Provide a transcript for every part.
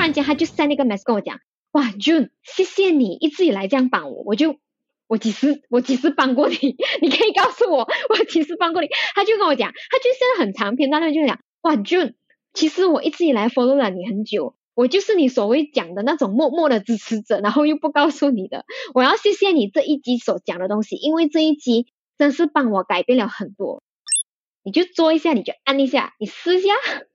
突然间他就 send 那个 message 跟我讲，哇，June，谢谢你一直以来这样帮我，我就我几时我几时帮过你？你可以告诉我我几时帮过你？他就跟我讲，他就现在很长篇大论就讲，哇，June，其实我一直以来 follow 了你很久，我就是你所谓讲的那种默默的支持者，然后又不告诉你的，我要谢谢你这一集所讲的东西，因为这一集真是帮我改变了很多。你就做一下，你就按一下，你试一下，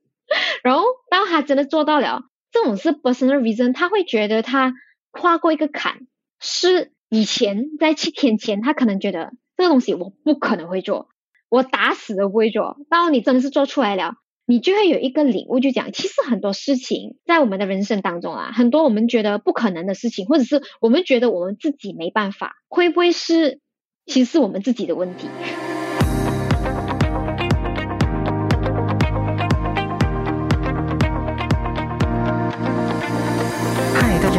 然后当他真的做到了，这种是 personal reason，他会觉得他跨过一个坎，是以前在七天前他可能觉得这个东西我不可能会做，我打死都不会做，到你真的是做出来了，你就会有一个领悟，就讲其实很多事情在我们的人生当中啊，很多我们觉得不可能的事情，或者是我们觉得我们自己没办法，会不会是其实是我们自己的问题？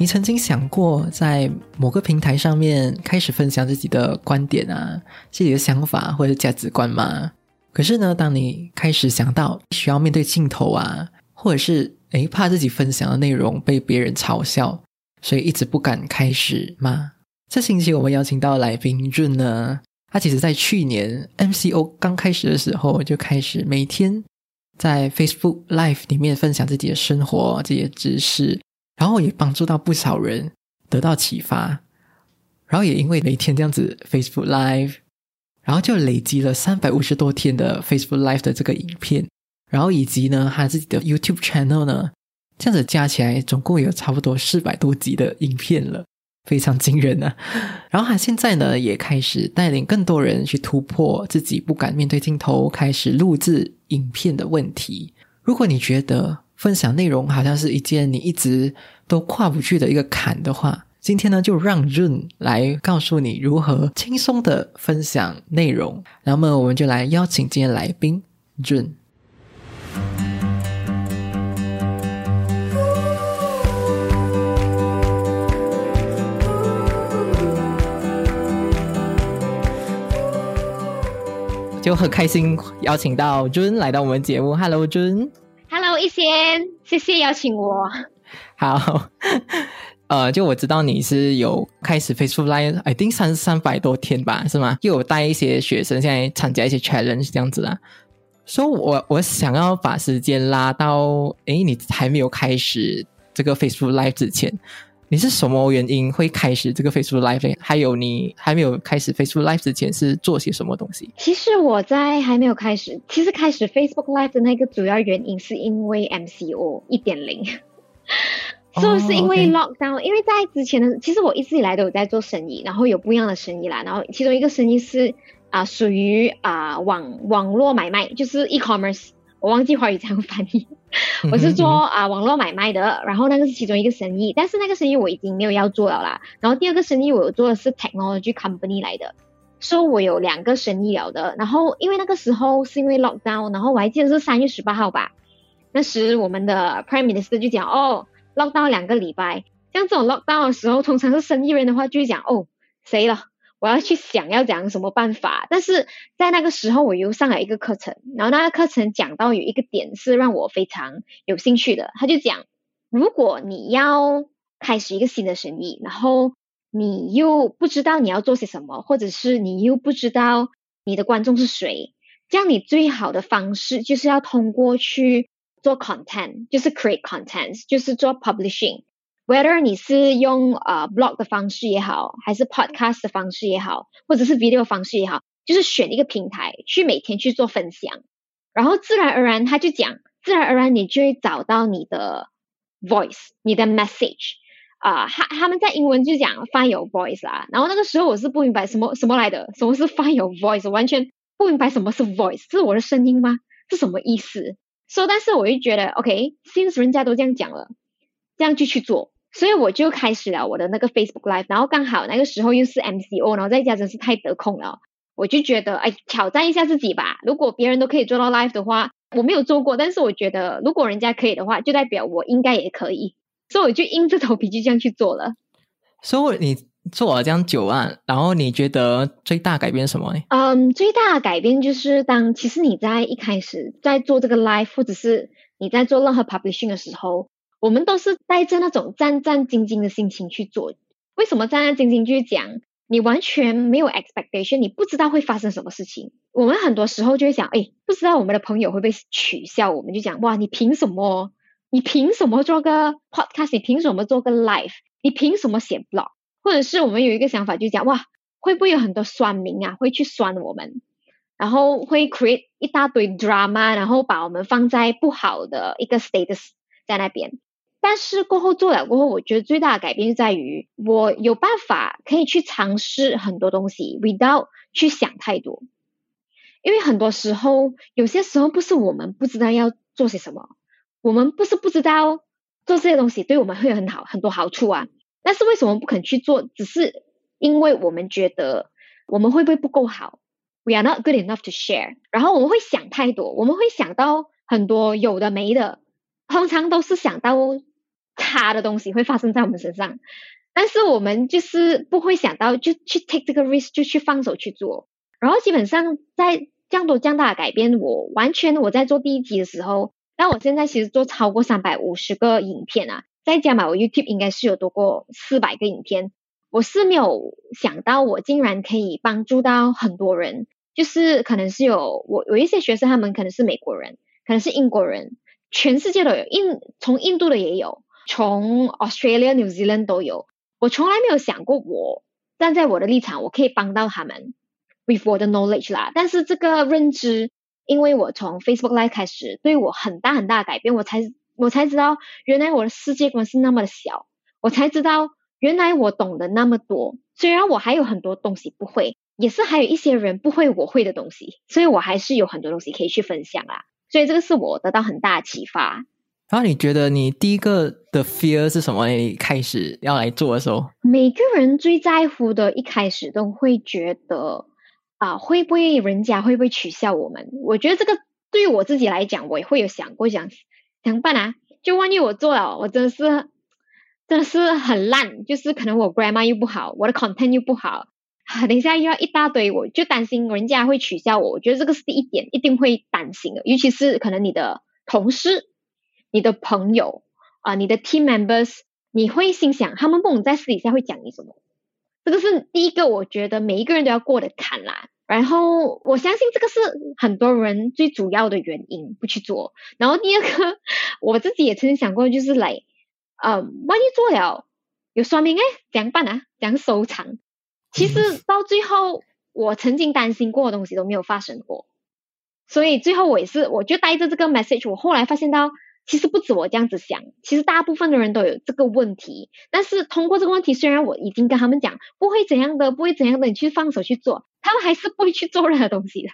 你曾经想过在某个平台上面开始分享自己的观点啊、自己的想法或者价值观吗？可是呢，当你开始想到需要面对镜头啊，或者是诶怕自己分享的内容被别人嘲笑，所以一直不敢开始吗？这星期我们邀请到来宾润呢，他其实在去年 MCO 刚开始的时候就开始每天在 Facebook Live 里面分享自己的生活、这些知识。然后也帮助到不少人得到启发，然后也因为每天这样子 Facebook Live，然后就累积了三百五十多天的 Facebook Live 的这个影片，然后以及呢他自己的 YouTube Channel 呢，这样子加起来总共有差不多四百多集的影片了，非常惊人啊！然后他现在呢也开始带领更多人去突破自己不敢面对镜头、开始录制影片的问题。如果你觉得，分享内容好像是一件你一直都跨不去的一个坎的话，今天呢就让润来告诉你如何轻松的分享内容。那么我们就来邀请今天来宾润。就很开心邀请到润来到我们节目，Hello 润。Hello，一仙，谢谢邀请我。好，呃，就我知道你是有开始 Facebook Live，I think 三三百多天吧，是吗？又有带一些学生，现在参加一些 challenge 这样子啦。所以，我我想要把时间拉到，诶，你还没有开始这个 Facebook Live 之前。你是什么原因会开始这个 Facebook Live？还有你还没有开始 Facebook Live 之前是做些什么东西？其实我在还没有开始，其实开始 Facebook Live 的那个主要原因是因为 MCO 一点零，就是因为 Lockdown。因为在之前的，其实我一直以来都有在做生意，然后有不一样的生意啦。然后其中一个生意是啊，属于啊网网络买卖，就是 e-commerce。我忘记华语怎样翻译，我是做啊网络买卖的，然后那个是其中一个生意，但是那个生意我已经没有要做了啦。然后第二个生意我做的是 technology company 来的，所以我有两个生意了的。然后因为那个时候是因为 lockdown，然后我还记得是三月十八号吧，那时我们的 prime minister 就讲哦 lockdown 两个礼拜，像这种 lockdown 的时候，通常是生意人的话就会讲哦谁了。我要去想要讲什么办法，但是在那个时候我又上了一个课程，然后那个课程讲到有一个点是让我非常有兴趣的，他就讲，如果你要开始一个新的生意，然后你又不知道你要做些什么，或者是你又不知道你的观众是谁，这样你最好的方式就是要通过去做 content，就是 create content，就是做 publishing。Whether 你是用呃 blog 的方式也好，还是 podcast 的方式也好，或者是 video 方式也好，就是选一个平台去每天去做分享，然后自然而然他就讲，自然而然你就会找到你的 voice，你的 message 啊，他他们在英文就讲 find your voice 啦。然后那个时候我是不明白什么什么来的，什么是 find your voice，完全不明白什么是 voice，是我的声音吗？是什么意思？所以但是我就觉得 OK，since 人家都这样讲了，这样就去做。所以我就开始了我的那个 Facebook Live，然后刚好那个时候又是 MCO，然后在家真是太得空了，我就觉得哎，挑战一下自己吧。如果别人都可以做到 Live 的话，我没有做过，但是我觉得如果人家可以的话，就代表我应该也可以，所以我就硬着头皮就这样去做了。所以你。做了这样久啊，然后你觉得最大改变什么？嗯，最大的改变就是当其实你在一开始在做这个 live，或者是你在做任何 publishing 的时候，我们都是带着那种战战兢兢的心情去做。为什么战战兢兢？就是讲你完全没有 expectation，你不知道会发生什么事情。我们很多时候就会想，哎，不知道我们的朋友会不会取笑我们？就讲哇，你凭什么？你凭什么做个 podcast？你凭什么做个 live？你凭什么写 blog？或者是我们有一个想法，就讲哇，会不会有很多酸民啊，会去酸我们，然后会 create 一大堆 drama，然后把我们放在不好的一个 status 在那边。但是过后做了过后，我觉得最大的改变就在于我有办法可以去尝试很多东西，without 去想太多。因为很多时候，有些时候不是我们不知道要做些什么，我们不是不知道做这些东西对我们会有很好很多好处啊。但是为什么不肯去做？只是因为我们觉得我们会不会不够好？We are not good enough to share。然后我们会想太多，我们会想到很多有的没的，通常都是想到差的东西会发生在我们身上。但是我们就是不会想到就去 take 这个 risk，就去放手去做。然后基本上在这样多这样大的改变，我完全我在做第一集的时候，但我现在其实做超过三百五十个影片啊。再加嘛，我 YouTube 应该是有多过四百个影片，我是没有想到我竟然可以帮助到很多人，就是可能是有我有一些学生，他们可能是美国人，可能是英国人，全世界都有，印从印度的也有，从 Australia、New Zealand 都有。我从来没有想过，我站在我的立场，我可以帮到他们，with 我的 knowledge 啦。但是这个认知，因为我从 Facebook Live 开始，对我很大很大的改变，我才。我才知道，原来我的世界观是那么的小。我才知道，原来我懂得那么多。虽然我还有很多东西不会，也是还有一些人不会我会的东西，所以我还是有很多东西可以去分享啦。所以这个是我得到很大的启发。然后你觉得你第一个的 fear 是什么？你开始要来做的时候，每个人最在乎的，一开始都会觉得啊，会不会人家会不会取笑我们？我觉得这个对于我自己来讲，我也会有想过想。怎么办啊？就万一我做了，我真的是真的是很烂，就是可能我 grammar 又不好，我的 content 又不好，等一下又要一大堆，我就担心人家会取笑我。我觉得这个是第一点，一定会担心的，尤其是可能你的同事、你的朋友啊、你的 team members，你会心想他们不能在私底下会讲你什么？这个是第一个，我觉得每一个人都要过的坎啦。然后我相信这个是很多人最主要的原因不去做。然后第二个，我自己也曾经想过，就是来，呃，万一做了有说明哎，怎样办啊？怎样收场？其实到最后，我曾经担心过的东西都没有发生过。所以最后我也是，我就带着这个 message，我后来发现到。其实不止我这样子想，其实大部分的人都有这个问题。但是通过这个问题，虽然我已经跟他们讲不会怎样的，不会怎样的，你去放手去做，他们还是不会去做任何东西的。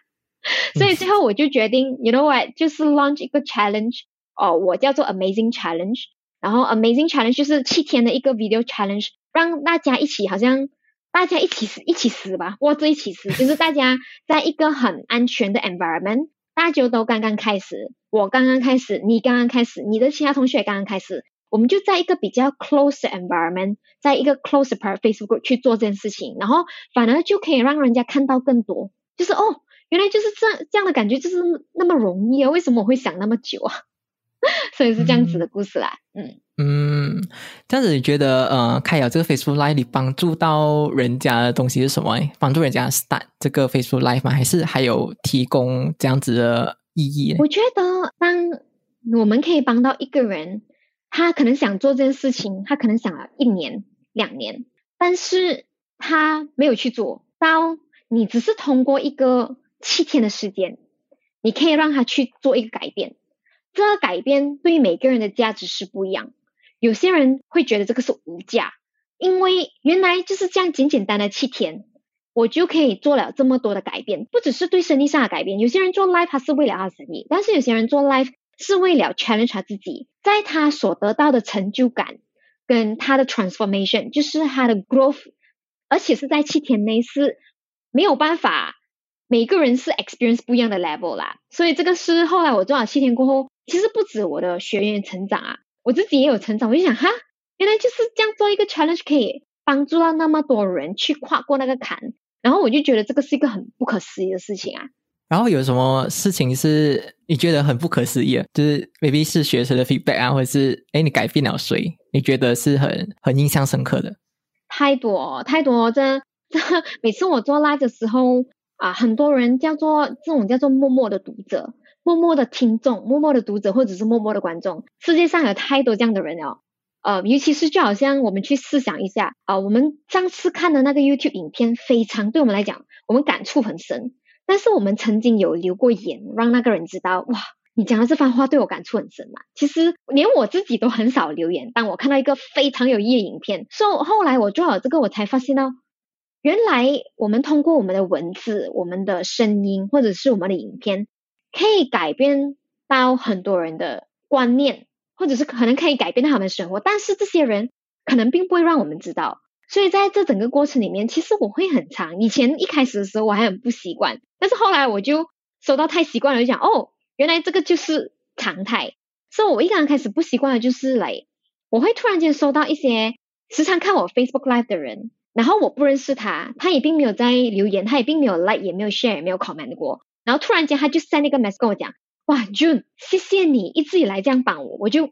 所以最后我就决定，you know what，就是 launch 一个 challenge，哦，我叫做 Amazing Challenge。然后 Amazing Challenge 就是七天的一个 video challenge，让大家一起，好像大家一起死，一起死吧，或者一起死，就是大家在一个很安全的 environment。大家都刚刚开始，我刚刚开始，你刚刚开始，你的其他同学刚刚开始，我们就在一个比较 close environment，在一个 close Facebook 去做这件事情，然后反而就可以让人家看到更多，就是哦，原来就是这这样的感觉，就是那么容易啊？为什么我会想那么久啊？所以是这样子的故事啦，嗯嗯，这样子你觉得呃，开了这个 Facebook Live，你帮助到人家的东西是什么？帮助人家 start 这个 Facebook Live 吗？还是还有提供这样子的意义？我觉得，当我们可以帮到一个人，他可能想做这件事情，他可能想了一年、两年，但是他没有去做到。你只是通过一个七天的时间，你可以让他去做一个改变。这个改变对于每个人的价值是不一样。有些人会觉得这个是无价，因为原来就是这样简简单的七天，我就可以做了这么多的改变。不只是对生意上的改变，有些人做 life 他是为了他的生意，但是有些人做 life 是为了 challenge 他自己，在他所得到的成就感跟他的 transformation，就是他的 growth，而且是在七天内是没有办法，每个人是 experience 不一样的 level 啦。所以这个是后来我做了七天过后，其实不止我的学员成长啊，我自己也有成长。我就想哈，原来就是这样做一个 challenge 可以帮助到那么多人去跨过那个坎，然后我就觉得这个是一个很不可思议的事情啊。然后有什么事情是你觉得很不可思议？就是 maybe 是学生的 feedback 啊，或者是哎，你改变了谁？你觉得是很很印象深刻的？太多太多，这这每次我做 live 的时候啊，很多人叫做这种叫做默默的读者、默默的听众、默默的读者，或者是默默的观众。世界上有太多这样的人哦，呃，尤其是就好像我们去试想一下啊，我们上次看的那个 YouTube 影片，非常对我们来讲，我们感触很深。但是我们曾经有留过言，让那个人知道，哇，你讲的这番话对我感触很深嘛。其实连我自己都很少留言，当我看到一个非常有意义的影片，所以后来我做好这个，我才发现到，原来我们通过我们的文字、我们的声音，或者是我们的影片，可以改变到很多人的观念，或者是可能可以改变到他们生活。但是这些人可能并不会让我们知道。所以在这整个过程里面，其实我会很长。以前一开始的时候，我还很不习惯，但是后来我就收到太习惯了，就讲哦，原来这个就是常态。所以我一刚开始不习惯的就是来，我会突然间收到一些时常看我 Facebook Live 的人，然后我不认识他，他也并没有在留言，他也并没有 like，也没有 share，也没有 comment 过。然后突然间他就在那个 message 跟我讲，哇，June，谢谢你一直以来这样帮我，我就。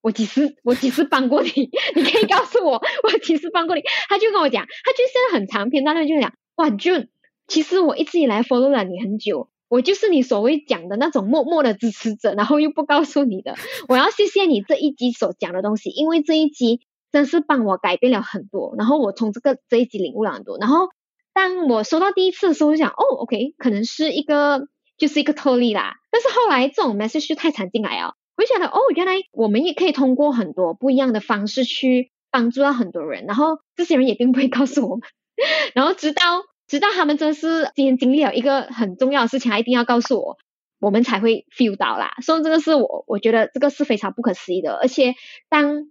我几时我几时帮过你？你可以告诉我我几时帮过你？他就跟我讲，他就现在很长篇大论就讲，哇，June，其实我一直以来 follow 了你很久，我就是你所谓讲的那种默默的支持者，然后又不告诉你的。我要谢谢你这一集所讲的东西，因为这一集真是帮我改变了很多，然后我从这个这一集领悟了很多。然后当我收到第一次的时候，我想，哦，OK，可能是一个就是一个特例啦。但是后来这种 message 就太常进来哦。我就想到哦，原来我们也可以通过很多不一样的方式去帮助到很多人，然后这些人也并不会告诉我们，然后直到直到他们真的是今天经历了一个很重要的事情，他一定要告诉我，我们才会 feel 到啦。所以这个是我我觉得这个是非常不可思议的，而且当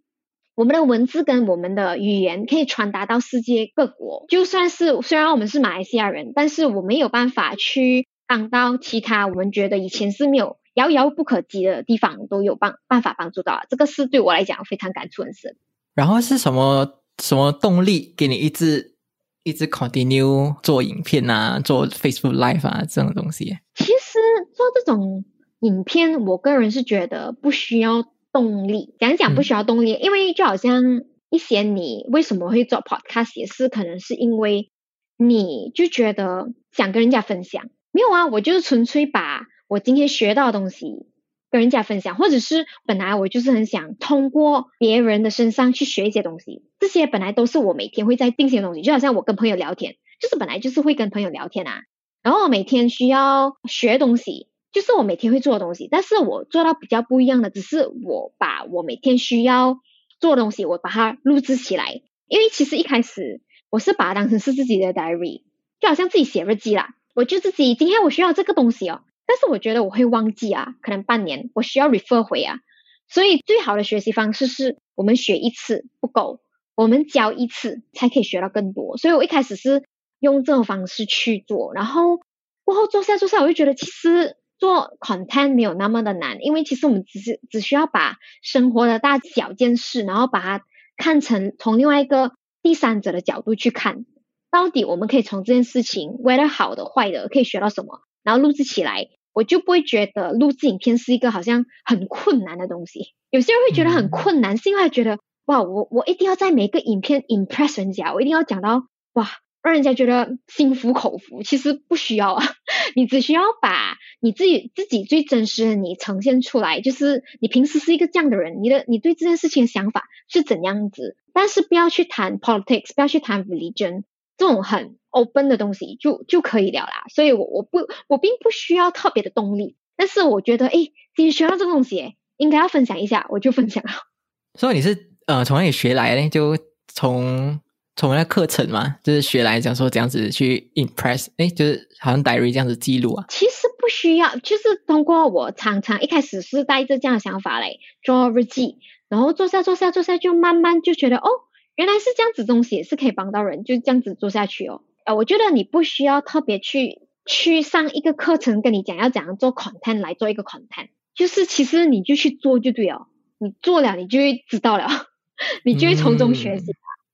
我们的文字跟我们的语言可以传达到世界各国，就算是虽然我们是马来西亚人，但是我们有办法去帮到其他我们觉得以前是没有。遥遥不可及的地方都有帮办法帮助到，这个是对我来讲非常感触很深。然后是什么什么动力给你一直一直 continue 做影片啊，做 Facebook Live 啊这种东西？其实做这种影片，我个人是觉得不需要动力。讲讲不需要动力，因为就好像一些你为什么会做 Podcast，也是可能是因为你就觉得想跟人家分享。没有啊，我就是纯粹把。我今天学到的东西跟人家分享，或者是本来我就是很想通过别人的身上去学一些东西，这些本来都是我每天会在定些东西，就好像我跟朋友聊天，就是本来就是会跟朋友聊天啊。然后我每天需要学东西，就是我每天会做的东西，但是我做到比较不一样的，只是我把我每天需要做的东西，我把它录制起来。因为其实一开始我是把它当成是自己的 diary，就好像自己写日记啦。我就自己今天我需要这个东西哦。但是我觉得我会忘记啊，可能半年我需要 refer 回啊，所以最好的学习方式是我们学一次不够，我们教一次才可以学到更多。所以我一开始是用这种方式去做，然后过后做下做下，我就觉得其实做 content 没有那么的难，因为其实我们只是只需要把生活的大小件事，然后把它看成从另外一个第三者的角度去看，到底我们可以从这件事情为了好的坏的可以学到什么。然后录制起来，我就不会觉得录制影片是一个好像很困难的东西。有些人会觉得很困难，是因为觉得哇，我我一定要在每个影片 impress 人家，我一定要讲到哇，让人家觉得心服口服。其实不需要啊，你只需要把你自己自己最真实的你呈现出来，就是你平时是一个这样的人，你的你对这件事情的想法是怎样子。但是不要去谈 politics，不要去谈 religion 这种很。open 的东西就就可以了啦，所以我我不我并不需要特别的动力，但是我觉得哎，今天学到这个东西，应该要分享一下，我就分享了。所以你是呃从哪里学来呢？就从从那课程嘛，就是学来讲说这样子去 impress，哎，就是好像 diary 这样子记录啊。其实不需要，就是通过我常常一开始是带着这样的想法来做日记。然后做下做下做下，就慢慢就觉得哦，原来是这样子东西也是可以帮到人，就这样子做下去哦。呃，我觉得你不需要特别去去上一个课程跟你讲要怎样做 content 来做一个 content，就是其实你就去做就对了，你做了你就会知道了，你就会从中学习。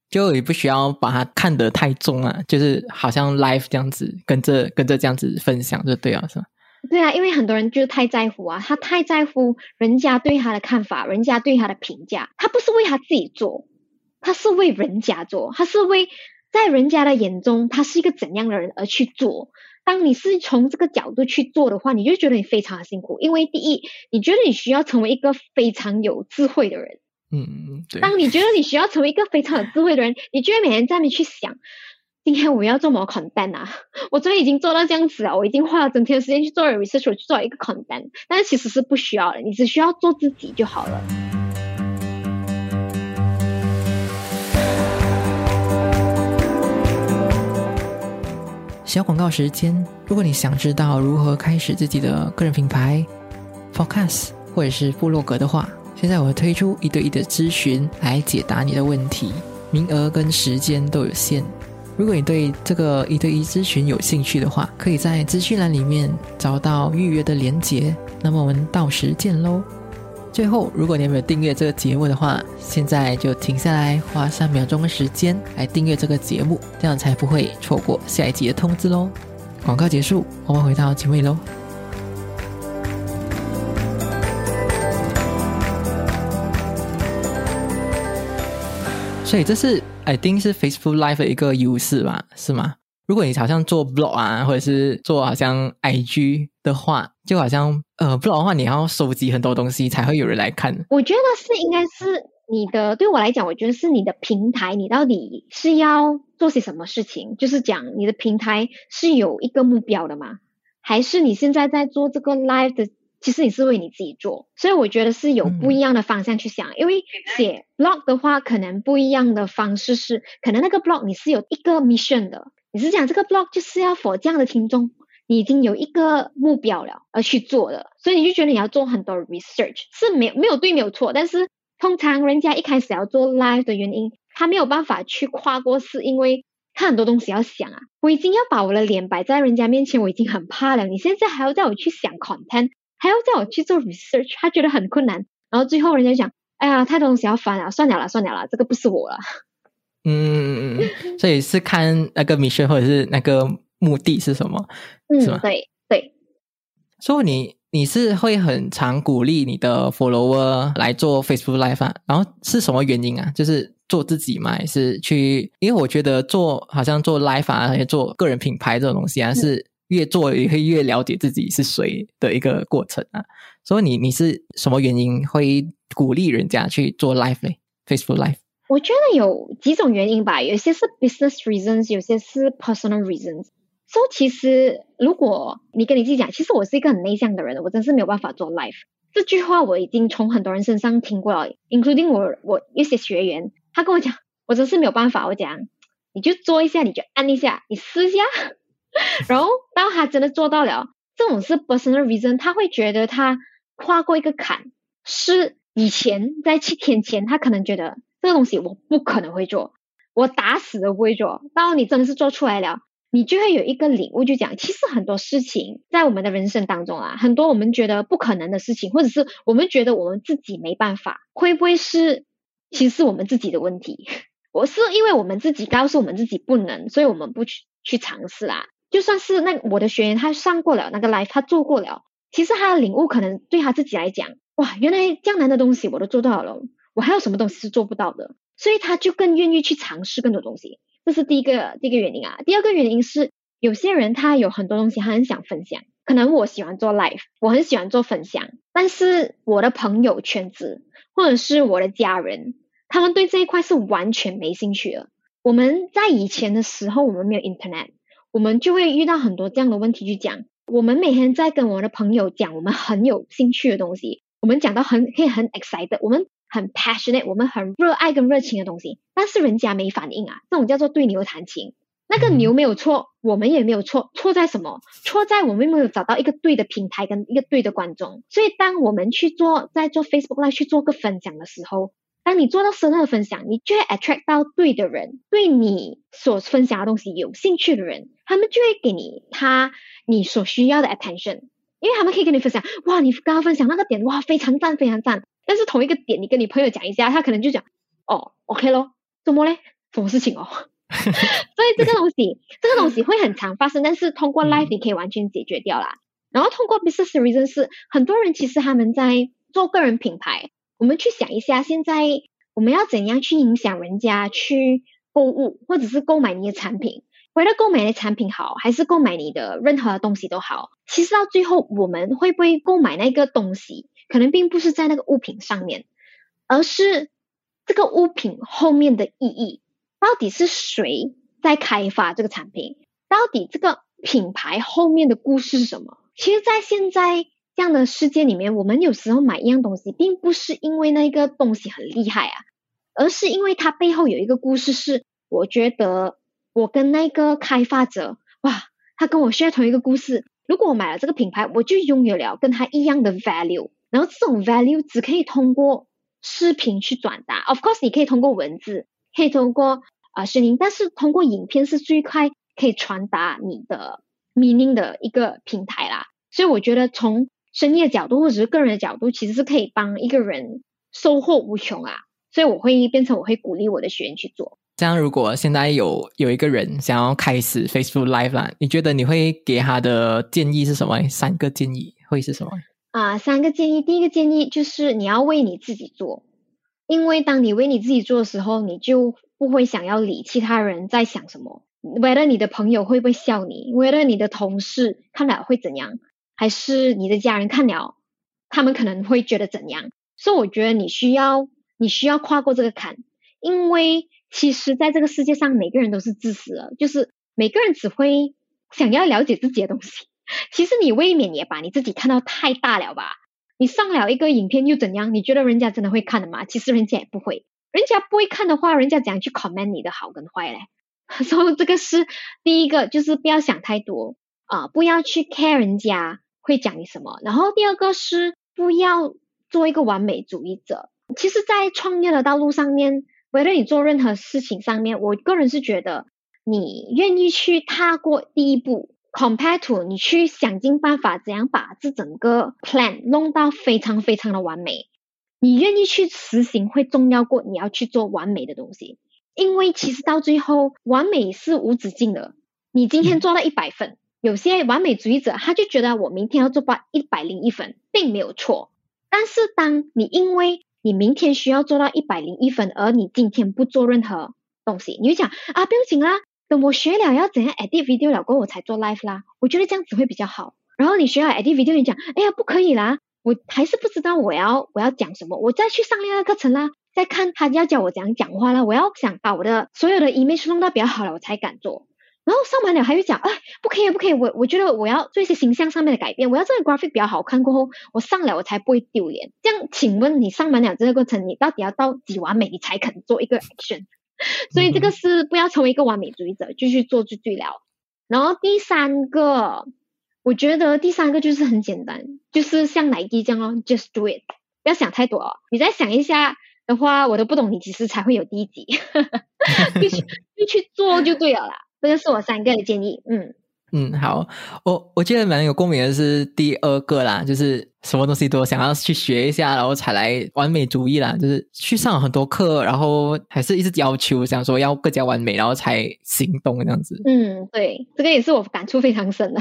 就也不需要把它看得太重啊，就是好像 life 这样子跟着跟着这样子分享就对了，是吧？对啊，因为很多人就是太在乎啊，他太在乎人家对他的看法，人家对他的评价，他不是为他自己做，他是为人家做，他是为在人家的眼中他是一个怎样的人而去做。当你是从这个角度去做的话，你就觉得你非常的辛苦，因为第一，你觉得你需要成为一个非常有智慧的人，嗯，对。当你觉得你需要成为一个非常有智慧的人，你就会每天在那边去想。今天我要做某 content 啊，我昨天已经做到这样子了，我已经花了整天的时间去做 research，去做一个 content，但是其实是不需要的，你只需要做自己就好了。小广告时间，如果你想知道如何开始自己的个人品牌，focus 或者是部落格的话，现在我会推出一对一的咨询来解答你的问题，名额跟时间都有限。如果你对这个一对一咨询有兴趣的话，可以在资讯栏里面找到预约的连接。那么我们到时见喽！最后，如果你还没有订阅这个节目的话，现在就停下来，花三秒钟的时间来订阅这个节目，这样才不会错过下一集的通知喽。广告结束，我们回到节目喽。所以这是。I think 是 Facebook Live 的一个优势吧，是吗？如果你好像做 blog 啊，或者是做好像 IG 的话，就好像呃 blog 的话，你要收集很多东西才会有人来看。我觉得是应该是你的，对我来讲，我觉得是你的平台，你到底是要做些什么事情？就是讲你的平台是有一个目标的吗？还是你现在在做这个 live 的？其实你是为你自己做，所以我觉得是有不一样的方向去想。因为写 blog 的话，可能不一样的方式是，可能那个 blog 你是有一个 mission 的，你是讲这个 blog 就是要 for 这样的听众，你已经有一个目标了而去做的，所以你就觉得你要做很多 research 是没没有对没有错，但是通常人家一开始要做 live 的原因，他没有办法去跨过，是因为他很多东西要想啊。我已经要把我的脸摆在人家面前，我已经很怕了，你现在还要叫我去想 content。还要叫我去做 research，他觉得很困难。然后最后人家讲：“哎呀，太多东西要翻了，算了啦，算了啦，这个不是我了。”嗯嗯嗯嗯，所以是看那个 mission 或者是那个目的是什么，是吗？对对。所以你你是会很常鼓励你的 follower 来做 Facebook Live 啊？然后是什么原因啊？就是做自己嘛，还是去？因为我觉得做好像做 Live 啊，做个人品牌这种东西啊，是。越做也会越了解自己是谁的一个过程啊，所以你你是什么原因会鼓励人家去做 live 呢？Facebook Live？我觉得有几种原因吧，有些是 business reasons，有些是 personal reasons。所以其实如果你跟你自己讲，其实我是一个很内向的人，我真是没有办法做 life。这句话我已经从很多人身上听过了，including 我我一些学员，他跟我讲，我真是没有办法。我讲，你就做一下，你就按一下，你试一下。然后，当他真的做到了，这种是 personal reason，他会觉得他跨过一个坎，是以前在七天前，他可能觉得这个东西我不可能会做，我打死都不会做。到你真的是做出来了，你就会有一个领悟，就讲其实很多事情在我们的人生当中啊，很多我们觉得不可能的事情，或者是我们觉得我们自己没办法，会不会是其实是我们自己的问题？我是因为我们自己告诉我们自己不能，所以我们不去去尝试啦。就算是那我的学员，他上过了那个 life，他做过了，其实他的领悟可能对他自己来讲，哇，原来这样难的东西我都做到了，我还有什么东西是做不到的？所以他就更愿意去尝试更多东西。这是第一个第一个原因啊。第二个原因是，有些人他有很多东西他很想分享，可能我喜欢做 live，我很喜欢做分享，但是我的朋友圈子或者是我的家人，他们对这一块是完全没兴趣的。我们在以前的时候，我们没有 internet。我们就会遇到很多这样的问题，去讲我们每天在跟我的朋友讲我们很有兴趣的东西，我们讲到很可以很 excited，我们很 passionate，我们很热爱跟热情的东西，但是人家没反应啊，这种叫做对牛弹琴。那个牛没有错，我们也没有错，错在什么？错在我们没有找到一个对的平台跟一个对的观众。所以，当我们去做在做 Facebook Live 去做个分享的时候，当你做到深入的分享，你就会 attract 到对的人，对你所分享的东西有兴趣的人，他们就会给你他你所需要的 attention，因为他们可以跟你分享，哇，你刚刚分享那个点，哇，非常赞，非常赞。但是同一个点，你跟你朋友讲一下，他可能就讲，哦，OK 咯，怎么嘞？什么事情哦？所以这个东西，这个东西会很常发生，但是通过 life 你可以完全解决掉啦。然后通过 business reason 是很多人其实他们在做个人品牌。我们去想一下，现在我们要怎样去影响人家去购物，或者是购买你的产品？为了购买的产品好，还是购买你的任何东西都好？其实到最后，我们会不会购买那个东西，可能并不是在那个物品上面，而是这个物品后面的意义。到底是谁在开发这个产品？到底这个品牌后面的故事是什么？其实，在现在。这样的世界里面，我们有时候买一样东西，并不是因为那个东西很厉害啊，而是因为它背后有一个故事。是我觉得我跟那个开发者，哇，他跟我 share 同一个故事。如果我买了这个品牌，我就拥有了跟他一样的 value。然后这种 value 只可以通过视频去转达。Of course，你可以通过文字，可以通过啊声音，但是通过影片是最快可以传达你的 meaning 的一个平台啦。所以我觉得从生意的角度或者是个人的角度，其实是可以帮一个人收获无穷啊！所以我会变成我会鼓励我的学员去做。这样，如果现在有有一个人想要开始 Facebook Live 啦，你觉得你会给他的建议是什么？三个建议会是什么？啊，三个建议。第一个建议就是你要为你自己做，因为当你为你自己做的时候，你就不会想要理其他人在想什么，为了你的朋友会不会笑你，为了你的同事看了会怎样。还是你的家人看了，他们可能会觉得怎样？所以我觉得你需要，你需要跨过这个坎，因为其实在这个世界上，每个人都是自私的，就是每个人只会想要了解自己的东西。其实你未免也把你自己看到太大了吧？你上了一个影片又怎样？你觉得人家真的会看的吗？其实人家也不会，人家不会看的话，人家怎样去 comment 你的好跟坏嘞？所以这个是第一个，就是不要想太多啊，不要去 care 人家。会讲你什么？然后第二个是不要做一个完美主义者。其实，在创业的道路上面，为了你做任何事情上面，我个人是觉得，你愿意去踏过第一步，compare to 你去想尽办法怎样把这整个 plan 弄到非常非常的完美，你愿意去实行，会重要过你要去做完美的东西。因为其实到最后，完美是无止境的。你今天做了一百分。有些完美主义者，他就觉得我明天要做到一百零一分，并没有错。但是，当你因为你明天需要做到一百零一分，而你今天不做任何东西，你就讲啊，不用紧啦，等我学了要怎样 edit video 了过后，我才做 live 啦。我觉得这样子会比较好。然后你学了 edit video，你讲，哎呀，不可以啦，我还是不知道我要我要讲什么，我再去上另外课程啦，再看他要教我怎样讲话啦，我要想把我的所有的 image 弄到比较好了，我才敢做。然后上完了还会讲，哎，不可以，不可以，我我觉得我要做一些形象上面的改变，我要这个 graphic 比较好看过后，我上了我才不会丢脸。这样，请问你上完了这个过程，你到底要到几完美，你才肯做一个 action？所以这个是不要成为一个完美主义者，就去做就对了。然后第三个，我觉得第三个就是很简单，就是像奶迪这样哦，just do it，不要想太多哦。你再想一下的话，我都不懂，你几时才会有第一集，就去就去做就对了啦。这个是我三个的建议，嗯嗯，好，我我记得蛮有共鸣的是第二个啦，就是什么东西都想要去学一下，然后才来完美主义啦，就是去上很多课，然后还是一直要求想说要更加完美，然后才行动这样子。嗯，对，这个也是我感触非常深的。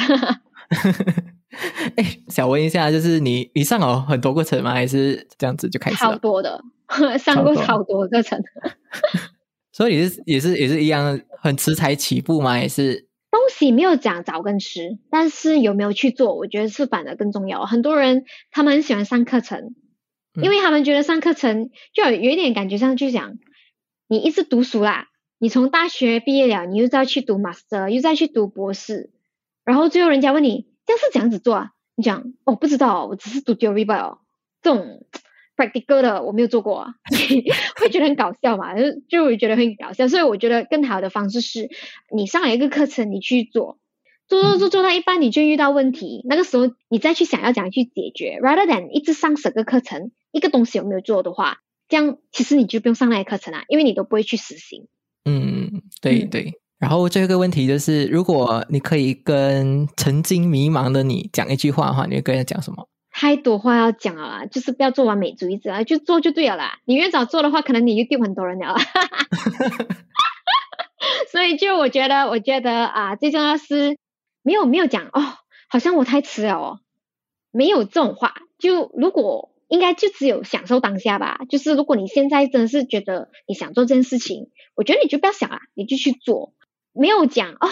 哎，想问一下，就是你你上了很多课程吗？还是这样子就开始？好多的，上过好多课程。所以也是也是也是一样，很迟才起步吗？也是东西没有讲早跟迟，但是有没有去做，我觉得是反而更重要。很多人他们很喜欢上课程，因为他们觉得上课程就有有一点感觉上就讲，你一直读书啦，你从大学毕业了，你又再去读 master，又再去读博士，然后最后人家问你这样是怎样子做啊？你讲哦不知道，我只是读 theory 哦，这种 practical 的我没有做过啊，会觉得很搞笑嘛，就 就会觉得很搞笑。所以我觉得更好的方式是，你上了一个课程，你去做，做做做做到一半你就遇到问题，那个时候你再去想要怎样去解决，rather than 一直上十个课程，一个东西有没有做的话，这样其实你就不用上那个课程了，因为你都不会去实行。嗯，对对。然后最后一个问题就是，如果你可以跟曾经迷茫的你讲一句话的话，你会跟他讲什么？太多话要讲了，就是不要做完美主义者，就做就对了啦。你越早做的话，可能你就丢很多人了。所以就我觉得，我觉得啊，最重要是没有没有讲哦，好像我太迟了哦，没有这种话。就如果应该就只有享受当下吧。就是如果你现在真的是觉得你想做这件事情，我觉得你就不要想了，你就去做。没有讲哦，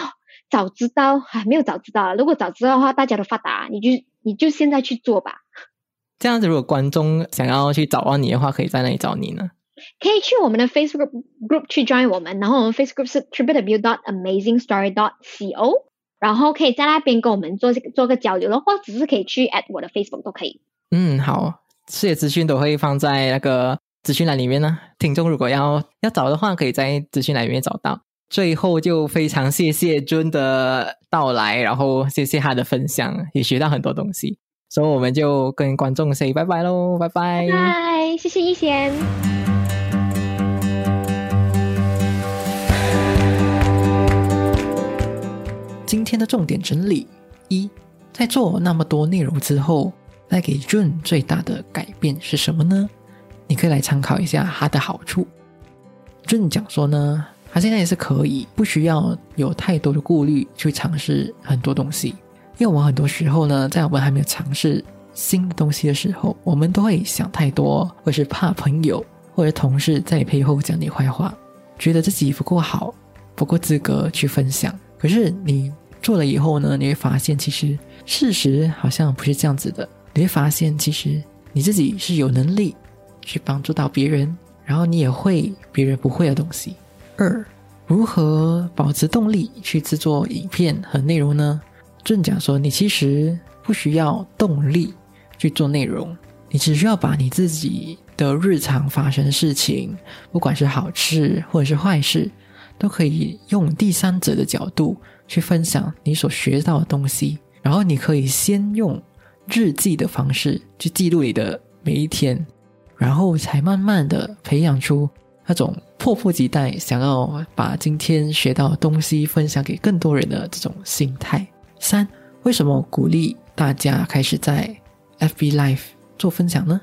早知道还没有早知道。如果早知道的话，大家都发达，你就。你就现在去做吧。这样子，如果观众想要去找到你的话，可以在哪里找你呢？可以去我们的 Facebook group 去 join 我们，然后我们 Facebook 是 www.amazingstory.co，然后可以在那边跟我们做做个交流的或者是可以去 at 我的 Facebook 都可以。嗯，好，这些资讯都会放在那个资讯栏里面呢。听众如果要要找的话，可以在资讯栏里面找到。最后就非常谢谢尊的到来，然后谢谢他的分享，也学到很多东西，所以我们就跟观众 say 拜拜喽，拜拜，拜，谢谢一贤。今天的重点整理一，在做那么多内容之后，带给尊最大的改变是什么呢？你可以来参考一下它的好处。尊讲说呢。他现在也是可以，不需要有太多的顾虑去尝试很多东西，因为我们很多时候呢，在我们还没有尝试新的东西的时候，我们都会想太多，或是怕朋友或者同事在你背后讲你坏话，觉得自己不够好，不够资格去分享。可是你做了以后呢，你会发现其实事实好像不是这样子的，你会发现其实你自己是有能力去帮助到别人，然后你也会别人不会的东西。二，如何保持动力去制作影片和内容呢？正讲说，你其实不需要动力去做内容，你只需要把你自己的日常发生的事情，不管是好事或者是坏事，都可以用第三者的角度去分享你所学到的东西。然后你可以先用日记的方式去记录你的每一天，然后才慢慢的培养出。那种迫不及待想要把今天学到的东西分享给更多人的这种心态。三，为什么鼓励大家开始在 FB Live 做分享呢？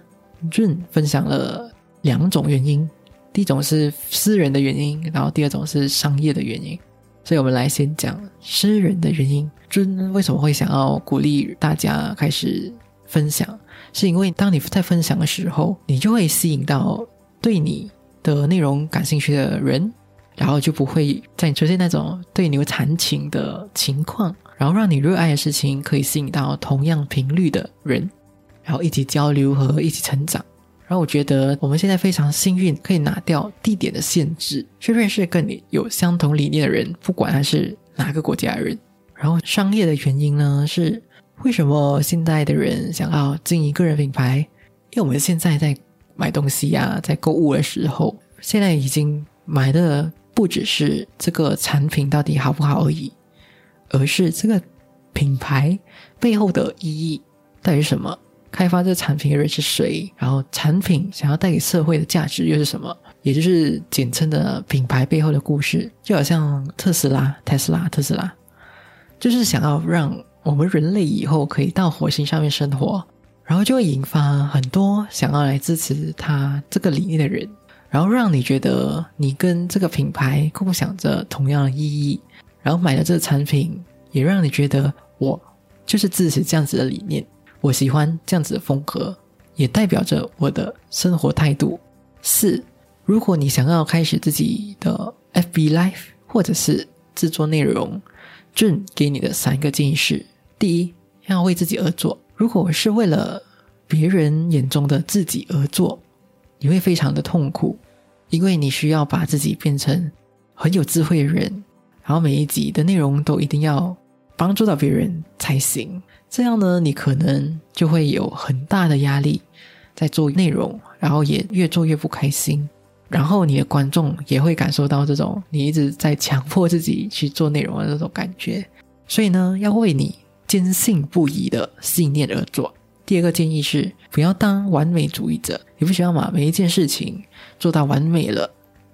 润分享了两种原因，第一种是私人的原因，然后第二种是商业的原因。所以我们来先讲私人的原因。尊为什么会想要鼓励大家开始分享？是因为当你在分享的时候，你就会吸引到对你。的内容感兴趣的人，然后就不会再出现那种对牛弹琴的情况，然后让你热爱的事情可以吸引到同样频率的人，然后一起交流和一起成长。然后我觉得我们现在非常幸运，可以拿掉地点的限制，去认识跟你有相同理念的人，不管他是哪个国家的人。然后商业的原因呢，是为什么现在的人想要经营个人品牌？因为我们现在在。买东西呀，在购物的时候，现在已经买的不只是这个产品到底好不好而已，而是这个品牌背后的意义到底是什么？开发这个产品的人是谁？然后产品想要带给社会的价值又是什么？也就是简称的品牌背后的故事，就好像特斯拉、特斯拉、特斯拉，就是想要让我们人类以后可以到火星上面生活。然后就会引发很多想要来支持他这个理念的人，然后让你觉得你跟这个品牌共享着同样的意义，然后买了这个产品，也让你觉得我就是支持这样子的理念，我喜欢这样子的风格，也代表着我的生活态度。四，如果你想要开始自己的 FB Life 或者是制作内容，朕给你的三个建议是：第一，要为自己而做。如果是为了别人眼中的自己而做，你会非常的痛苦，因为你需要把自己变成很有智慧的人，然后每一集的内容都一定要帮助到别人才行。这样呢，你可能就会有很大的压力在做内容，然后也越做越不开心，然后你的观众也会感受到这种你一直在强迫自己去做内容的那种感觉。所以呢，要为你坚信不疑的信念而做。第二个建议是，不要当完美主义者，你不需要把每一件事情做到完美了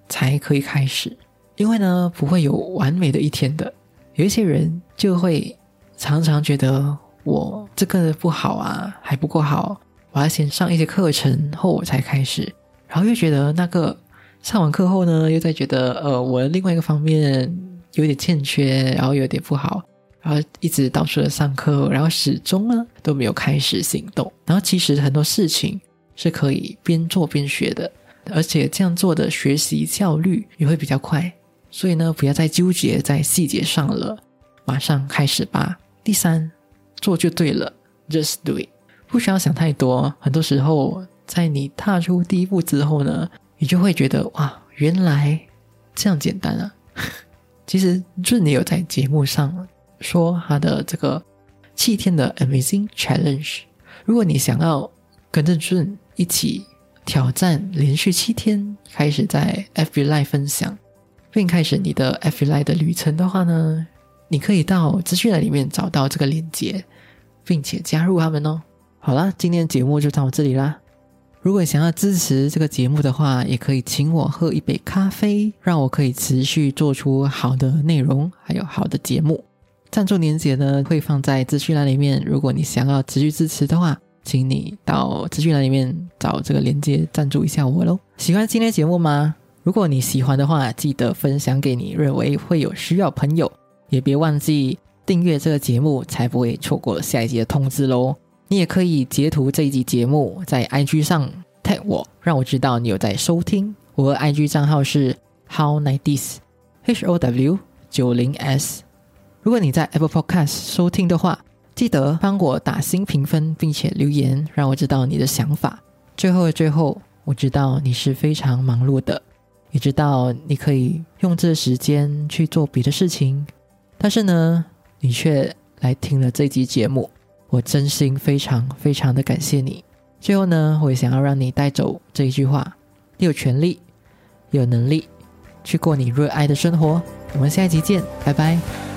才可以开始，因为呢，不会有完美的一天的。有一些人就会常常觉得我这个不好啊，还不够好，我要先上一些课程后我才开始，然后又觉得那个上完课后呢，又在觉得呃，我另外一个方面有点欠缺，然后有点不好。然后一直到处的上课，然后始终呢都没有开始行动。然后其实很多事情是可以边做边学的，而且这样做的学习效率也会比较快。所以呢，不要再纠结在细节上了，马上开始吧。第三，做就对了，just do it，不需要想太多。很多时候，在你踏出第一步之后呢，你就会觉得哇，原来这样简单啊！其实就你有在节目上。说他的这个七天的 Amazing Challenge，如果你想要跟着俊一起挑战连续七天，开始在 FB Live 分享，并开始你的 FB Live 的旅程的话呢，你可以到资讯栏里面找到这个链接，并且加入他们哦。好啦，今天节目就到这里啦。如果想要支持这个节目的话，也可以请我喝一杯咖啡，让我可以持续做出好的内容，还有好的节目。赞助链接呢会放在资讯栏里面，如果你想要持续支持的话，请你到资讯栏里面找这个链接赞助一下我喽。喜欢今天节目吗？如果你喜欢的话，记得分享给你认为会有需要朋友，也别忘记订阅这个节目，才不会错过下一集的通知喽。你也可以截图这一集节目在 IG 上 tag 我，让我知道你有在收听。我的 IG 账号是 how nineties h o w 九零 s。如果你在 Apple Podcast 收听的话，记得帮我打新评分，并且留言，让我知道你的想法。最后的最后，我知道你是非常忙碌的，也知道你可以用这时间去做别的事情，但是呢，你却来听了这集节目，我真心非常非常的感谢你。最后呢，我也想要让你带走这一句话：你有权利，有能力去过你热爱的生活。我们下一集见，拜拜。